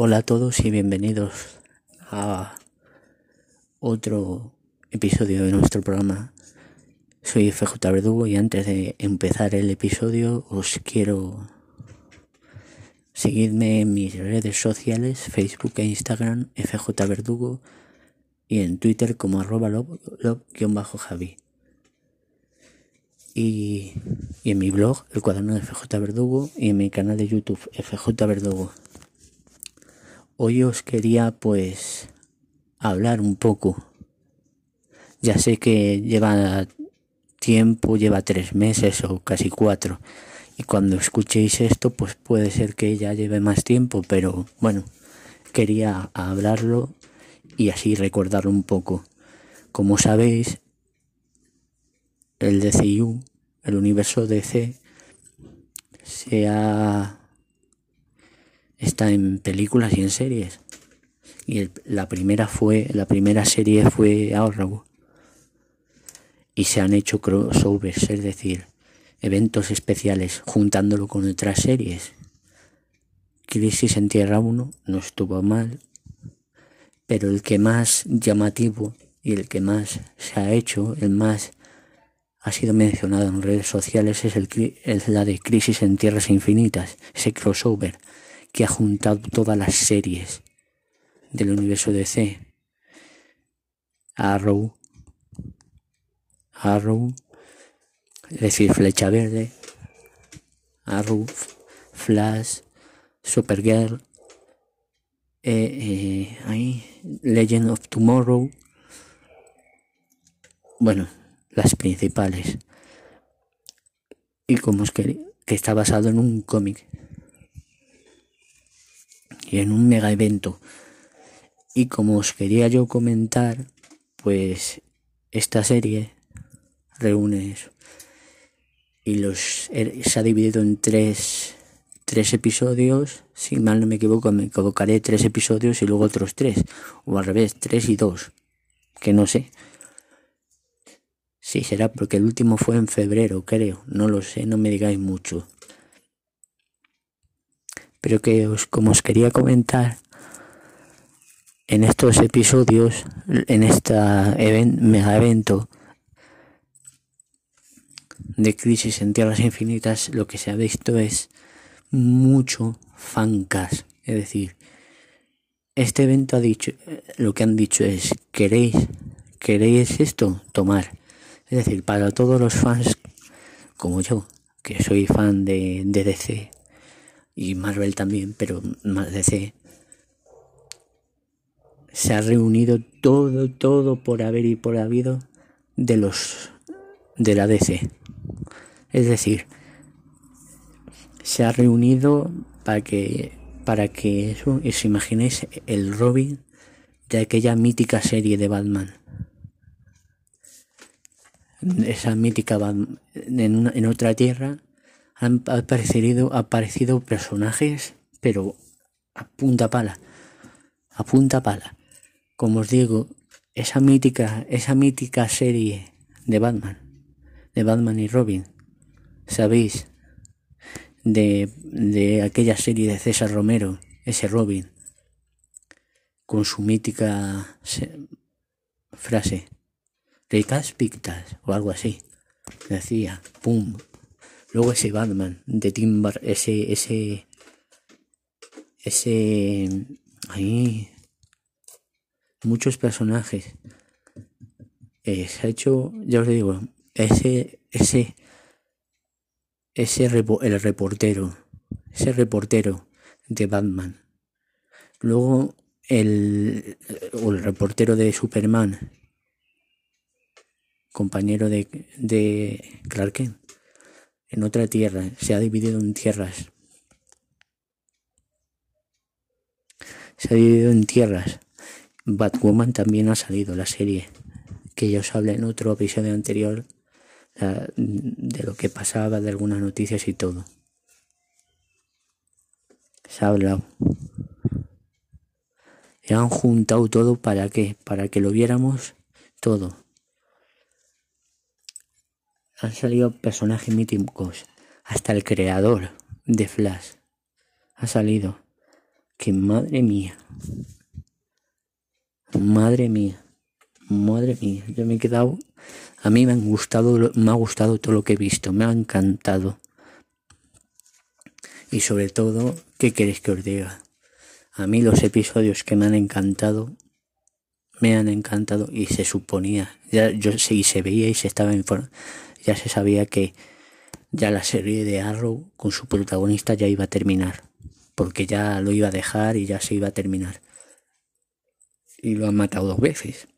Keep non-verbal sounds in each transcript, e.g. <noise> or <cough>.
Hola a todos y bienvenidos a otro episodio de nuestro programa. Soy FJ Verdugo y antes de empezar el episodio os quiero seguirme en mis redes sociales, Facebook e Instagram, FJ Verdugo y en Twitter como arroba javi Y, y en mi blog, el cuaderno de FJ Verdugo, y en mi canal de YouTube, FJ Verdugo. Hoy os quería pues hablar un poco. Ya sé que lleva tiempo, lleva tres meses o casi cuatro. Y cuando escuchéis esto, pues puede ser que ya lleve más tiempo, pero bueno, quería hablarlo y así recordarlo un poco. Como sabéis, el DCU, el universo DC, se ha está en películas y en series. Y la primera fue, la primera serie fue Arrow. Y se han hecho crossovers, es decir, eventos especiales juntándolo con otras series. Crisis en Tierra 1 no estuvo mal, pero el que más llamativo y el que más se ha hecho, el más ha sido mencionado en redes sociales es, el, la de Crisis en Tierras Infinitas, ese crossover que ha juntado todas las series del universo DC. Arrow, Arrow, es decir, Flecha Verde, Arrow, Flash, Supergirl, eh, eh, Legend of Tomorrow, bueno, las principales. Y como es que, que está basado en un cómic y en un mega evento. Y como os quería yo comentar, pues esta serie reúne eso. Y los er, se ha dividido en tres, tres episodios. Si mal no me equivoco, me equivocaré tres episodios y luego otros tres. O al revés, tres y dos. Que no sé. Sí, será porque el último fue en febrero, creo. No lo sé, no me digáis mucho pero que os, como os quería comentar, en estos episodios, en este mega evento de Crisis en Tierras Infinitas, lo que se ha visto es mucho fancas. Es decir, este evento ha dicho, lo que han dicho es, ¿queréis, queréis esto? Tomar. Es decir, para todos los fans como yo, que soy fan de DC, y Marvel también, pero más DC. Se ha reunido todo, todo por haber y por habido de los de la DC. Es decir, se ha reunido para que para que eso os imaginéis el Robin de aquella mítica serie de Batman. Esa mítica Batman, en, en otra tierra han aparecido, aparecido personajes, pero a punta pala, a punta pala. Como os digo, esa mítica, esa mítica serie de Batman, de Batman y Robin, ¿sabéis? De, de aquella serie de César Romero, ese Robin, con su mítica frase, ricas pictas o algo así. Decía, pum, Luego ese Batman de Tim Bar ese, ese, ese, ahí, muchos personajes. Eh, se ha hecho, ya os digo, ese, ese, ese, el reportero, ese reportero de Batman. Luego el, el reportero de Superman, compañero de, de Clark Kent en otra tierra, se ha dividido en tierras. Se ha dividido en tierras. Batwoman también ha salido la serie, que ya os hablé en otro episodio anterior de lo que pasaba, de algunas noticias y todo. Se ha hablado. Se han juntado todo para qué? Para que lo viéramos todo han salido personajes míticos, hasta el creador de Flash ha salido. que madre mía. Madre mía. Madre mía. Yo me he quedado. A mí me han gustado, me ha gustado todo lo que he visto. Me ha encantado. Y sobre todo, ¿qué queréis que os diga? A mí los episodios que me han encantado, me han encantado y se suponía, ya yo sí se veía y se estaba informando, ya se sabía que ya la serie de Arrow con su protagonista ya iba a terminar, porque ya lo iba a dejar y ya se iba a terminar. Y lo han matado dos veces.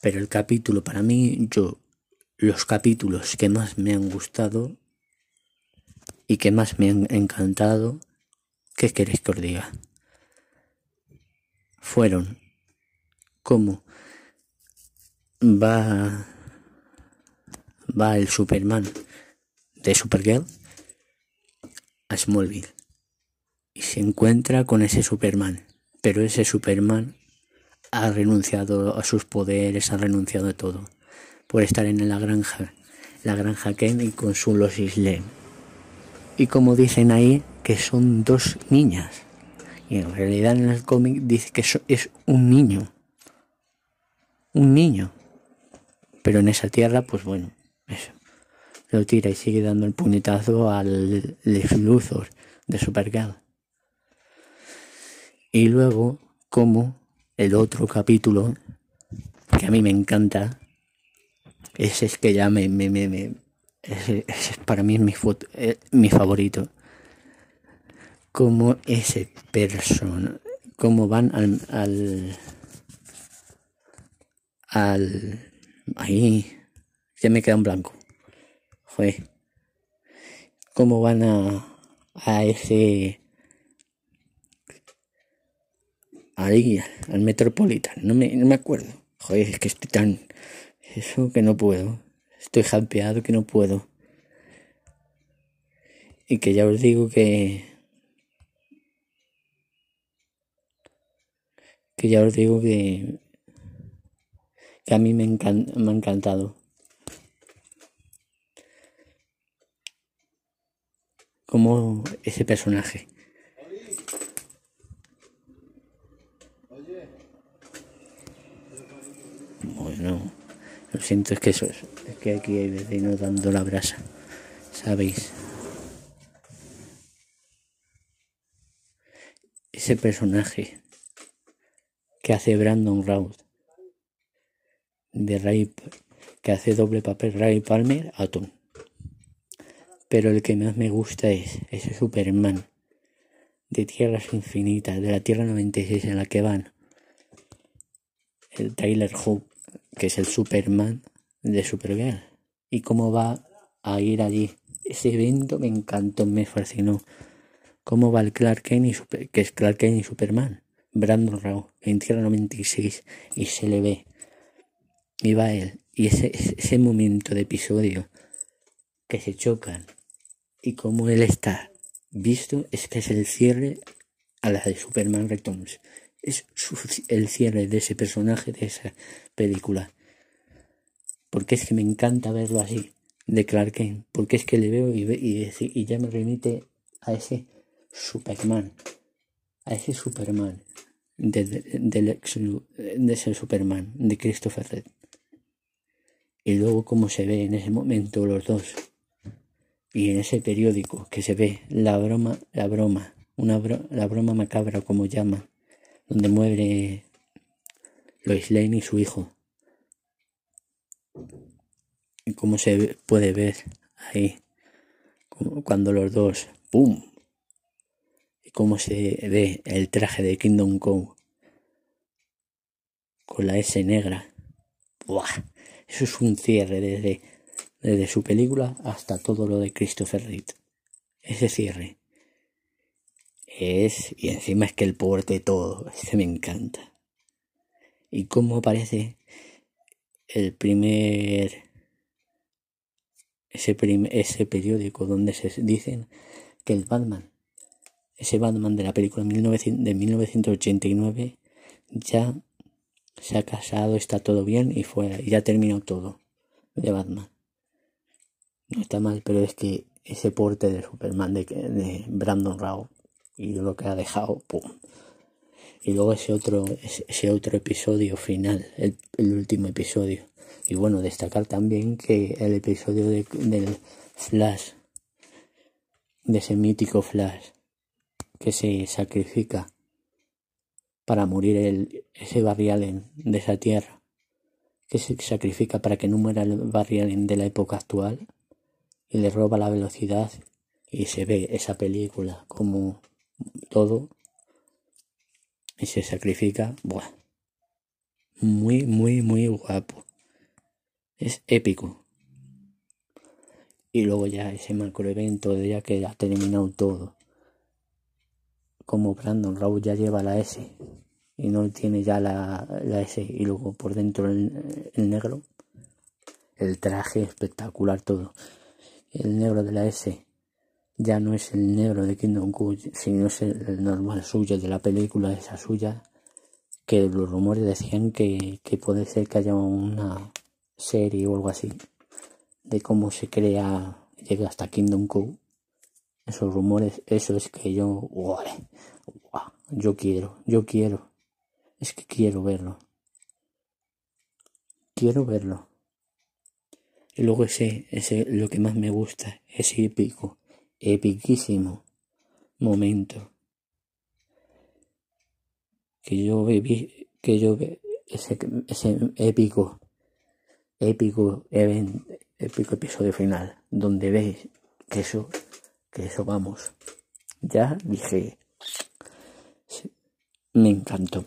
Pero el capítulo para mí, yo los capítulos que más me han gustado y que más me han encantado, ¿qué queréis que os diga? Fueron como va va el Superman de Supergirl a Smallville y se encuentra con ese Superman, pero ese Superman ha renunciado a sus poderes, ha renunciado a todo por estar en la granja, la granja Ken y con su Lois Lane. Y como dicen ahí, que son dos niñas. Y en realidad en el cómic dice que es un niño. Un niño. Pero en esa tierra, pues bueno, eso. Lo tira y sigue dando el puñetazo al Lex de Supergirl. Y luego, como el otro capítulo, que a mí me encanta, ese es que ya me, me, me, ese, ese para mí es mi, eh, mi favorito. Como ese persona, como van al, al, al, ahí, ya me queda en blanco. Joder. Cómo van a, a ese, ahí, al Metropolitan, no me, no me acuerdo. Joder, es que estoy tan eso que no puedo. Estoy jampeado que no puedo. Y que ya os digo que... Que ya os digo que... Que a mí me, me ha encantado. Como ese personaje. Bueno. Lo siento, es que eso es. Es que aquí hay vecinos dando la brasa. ¿Sabéis? Ese personaje que hace Brandon Routh de Ray que hace doble papel Ray Palmer Atom. Pero el que más me gusta es ese Superman de Tierras Infinitas, de la Tierra 96 en la que van el Tyler Hope que es el Superman de Supergirl. Y cómo va a ir allí. Ese evento me encantó, me fascinó. Cómo va el Clark Kent y que es Clark Kent y Superman. Brandon Rao en Tierra 96 y se le ve. Va él. Y ese, ese momento de episodio que se chocan y cómo él está visto es que es el cierre a la de Superman Returns es el cierre de ese personaje, de esa película. Porque es que me encanta verlo así, de Clark Kent. Porque es que le veo y, y, y ya me remite a ese Superman. A ese Superman. De, de, ese Superman, de Christopher Red. Y luego cómo se ve en ese momento los dos. Y en ese periódico que se ve la broma, la broma, una la broma macabra como llama donde muere Lois Lane y su hijo. Y cómo se puede ver ahí, cuando los dos, ¡pum! Y cómo se ve el traje de Kingdom Come con la S negra. ¡Buah! Eso es un cierre desde, desde su película hasta todo lo de Christopher Reed. Ese cierre es, y encima es que el porte todo, <laughs> ese me encanta. Y cómo aparece el primer, ese, ese periódico donde se dicen que el Batman, ese Batman de la película de 1989, ya se ha casado, está todo bien y fuera, y ya terminó todo de Batman. No está mal, pero es que ese porte de Superman de, de Brandon Rao y lo que ha dejado, pum. Y luego ese otro, ese otro episodio final, el, último episodio. Y bueno, destacar también que el episodio de, del Flash, de ese mítico Flash, que se sacrifica para morir el, ese Barry Allen de esa tierra, que se sacrifica para que no muera el Barry Allen de la época actual, y le roba la velocidad, y se ve esa película como todo y se sacrifica. Buah. Muy, muy, muy guapo. Es épico. Y luego ya ese macroevento de ya que ha terminado todo. Como Brandon Raúl ya lleva la S y no tiene ya la, la S y luego por dentro el, negro. El traje espectacular todo. El negro de la S ya no es el negro de Kingdom Come, sino es el normal suyo de la película esa suya, que los rumores decían que, que puede ser que haya una serie o algo así, de cómo se crea, llega hasta Kingdom Come. Esos rumores, eso es que yo, yo quiero, yo quiero, es que quiero verlo. Quiero verlo. Y luego ese, ese, lo que más me gusta, ese épico epiquísimo momento que yo viví, que yo ese, ese épico, épico evento, épico episodio final, donde veis que eso, que eso vamos, ya dije, me encantó.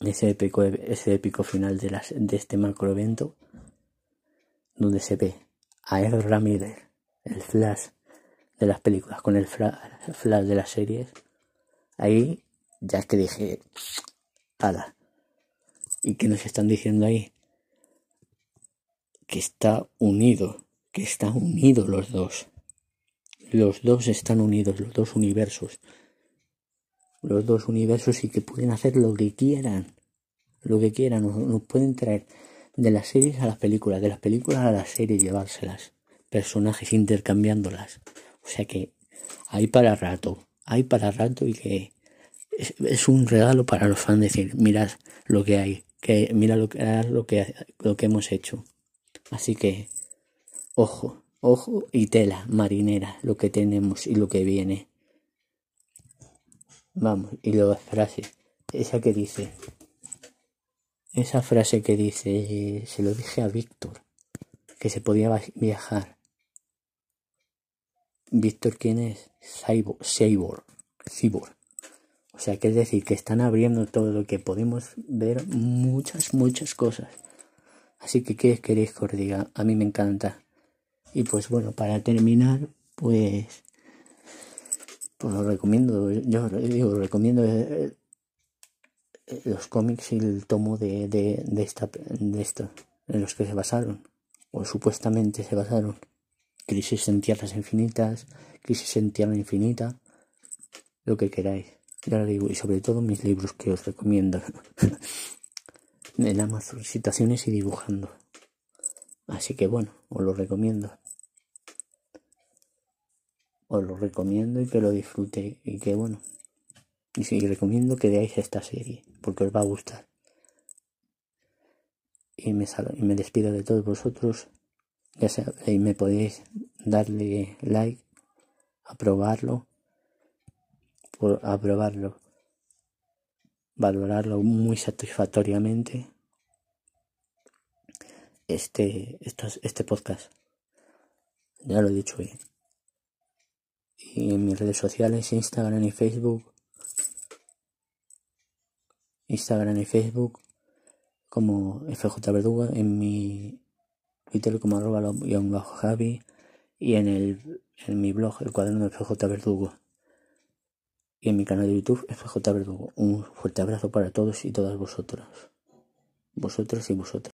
Ese épico, ese épico final de, las, de este macro evento, donde se ve a El Ramírez el flash de las películas con el flash de las series, ahí ya que dije, ala. ¿Y que nos están diciendo ahí? Que está unido, que están unidos los dos. Los dos están unidos, los dos universos. Los dos universos y que pueden hacer lo que quieran. Lo que quieran, nos, pueden traer de las series a las películas, de las películas a las series, llevárselas personajes intercambiándolas. O sea que hay para rato, hay para rato y que es, un regalo para los fans decir, mirad lo que hay, que mira lo que, lo que, lo que hemos hecho. Así que, ojo, ojo y tela marinera, lo que tenemos y lo que viene. Vamos, y luego frase, esa que dice, esa frase que dice, se lo dije a Víctor, que se podía viajar Víctor, ¿quién es? Cyborg, Cyborg, O sea, que es decir, que están abriendo todo lo que podemos ver, muchas, muchas cosas. Así que, ¿qué queréis que? A mí me encanta. Y pues bueno, para terminar, pues, pues lo recomiendo, yo digo, recomiendo eh, eh, los cómics y el tomo de, de, de, esta, de en los que se basaron, o supuestamente se basaron. Crisis en Tierras Infinitas, Crisis en Tierra Infinita, lo que queráis. Ya lo digo, y sobre todo mis libros que os recomiendo. <laughs> en Amazon, situaciones y dibujando. Así que bueno, os lo recomiendo. Os lo recomiendo y que lo disfrute y que bueno. Y recomiendo que veáis esta serie, porque os va a gustar. Y me, y me despido de todos vosotros ya sabéis, me podéis darle like, aprobarlo, por aprobarlo, valorarlo muy satisfactoriamente este, este podcast. Ya lo he dicho bien. Y en mis redes sociales, Instagram y Facebook. Instagram y Facebook como FJ Verduga en mi Twitter como arroba bajo Javi y en, el, en mi blog el cuaderno de FJ Verdugo y en mi canal de YouTube FJ Verdugo. Un fuerte abrazo para todos y todas vosotras. Vosotras y vosotras.